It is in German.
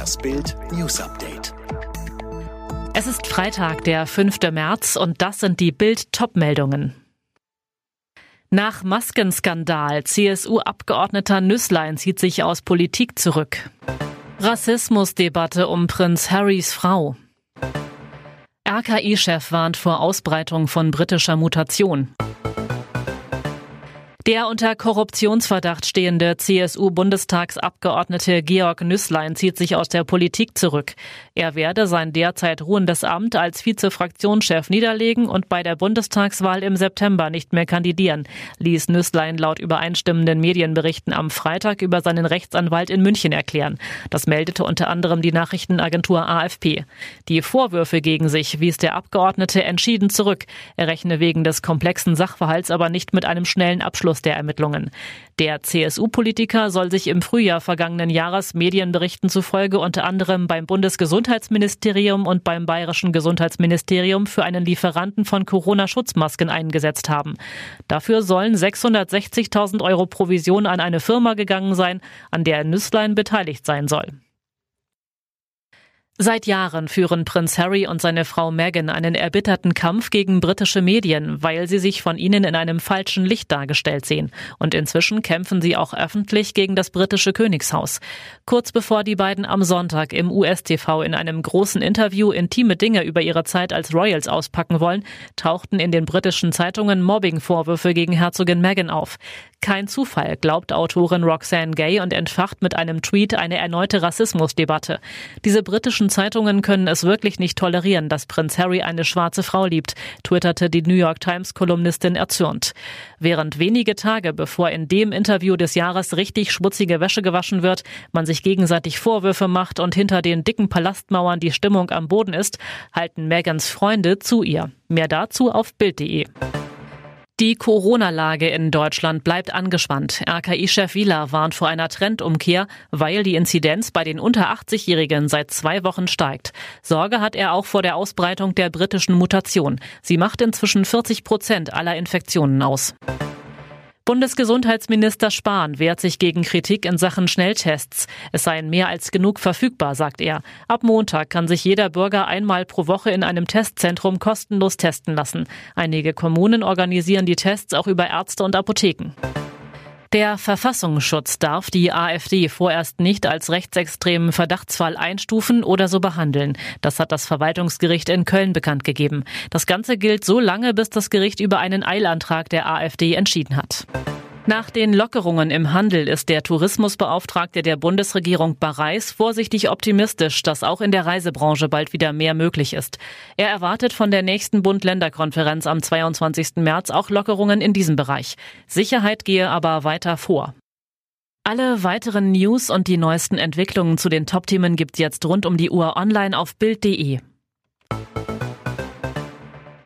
Das Bild News Update. Es ist Freitag, der 5. März und das sind die Bild Topmeldungen. Nach Maskenskandal CSU-Abgeordneter Nüsslein zieht sich aus Politik zurück. Rassismusdebatte um Prinz Harrys Frau. RKI-Chef warnt vor Ausbreitung von britischer Mutation. Der unter Korruptionsverdacht stehende CSU-Bundestagsabgeordnete Georg Nüßlein zieht sich aus der Politik zurück. Er werde sein derzeit ruhendes Amt als Vizefraktionschef niederlegen und bei der Bundestagswahl im September nicht mehr kandidieren, ließ Nüßlein laut übereinstimmenden Medienberichten am Freitag über seinen Rechtsanwalt in München erklären. Das meldete unter anderem die Nachrichtenagentur AFP. Die Vorwürfe gegen sich wies der Abgeordnete entschieden zurück. Er rechne wegen des komplexen Sachverhalts aber nicht mit einem schnellen Abschluss Abschluss der Ermittlungen. Der CSU-Politiker soll sich im Frühjahr vergangenen Jahres Medienberichten zufolge unter anderem beim Bundesgesundheitsministerium und beim Bayerischen Gesundheitsministerium für einen Lieferanten von Corona-Schutzmasken eingesetzt haben. Dafür sollen 660.000 Euro Provision an eine Firma gegangen sein, an der Nüsslein beteiligt sein soll. Seit Jahren führen Prinz Harry und seine Frau Meghan einen erbitterten Kampf gegen britische Medien, weil sie sich von ihnen in einem falschen Licht dargestellt sehen. Und inzwischen kämpfen sie auch öffentlich gegen das britische Königshaus. Kurz bevor die beiden am Sonntag im US-TV in einem großen Interview intime Dinge über ihre Zeit als Royals auspacken wollen, tauchten in den britischen Zeitungen Mobbing-Vorwürfe gegen Herzogin Meghan auf. Kein Zufall, glaubt Autorin Roxanne Gay und entfacht mit einem Tweet eine erneute Rassismusdebatte. Diese britischen Zeitungen können es wirklich nicht tolerieren, dass Prinz Harry eine schwarze Frau liebt, twitterte die New York Times Kolumnistin erzürnt. Während wenige Tage bevor in dem Interview des Jahres richtig schmutzige Wäsche gewaschen wird, man sich gegenseitig Vorwürfe macht und hinter den dicken Palastmauern die Stimmung am Boden ist, halten Megans Freunde zu ihr. Mehr dazu auf Bild.de. Die Corona-Lage in Deutschland bleibt angespannt. RKI-Chef Wieler warnt vor einer Trendumkehr, weil die Inzidenz bei den unter 80-Jährigen seit zwei Wochen steigt. Sorge hat er auch vor der Ausbreitung der britischen Mutation. Sie macht inzwischen 40 Prozent aller Infektionen aus. Bundesgesundheitsminister Spahn wehrt sich gegen Kritik in Sachen Schnelltests. Es seien mehr als genug verfügbar, sagt er. Ab Montag kann sich jeder Bürger einmal pro Woche in einem Testzentrum kostenlos testen lassen. Einige Kommunen organisieren die Tests auch über Ärzte und Apotheken. Der Verfassungsschutz darf die AfD vorerst nicht als rechtsextremen Verdachtsfall einstufen oder so behandeln. Das hat das Verwaltungsgericht in Köln bekannt gegeben. Das Ganze gilt so lange, bis das Gericht über einen Eilantrag der AfD entschieden hat. Nach den Lockerungen im Handel ist der Tourismusbeauftragte der Bundesregierung Bareis vorsichtig optimistisch, dass auch in der Reisebranche bald wieder mehr möglich ist. Er erwartet von der nächsten Bund-Länder-Konferenz am 22. März auch Lockerungen in diesem Bereich. Sicherheit gehe aber weiter vor. Alle weiteren News und die neuesten Entwicklungen zu den Top-Themen gibt's jetzt rund um die Uhr online auf Bild.de.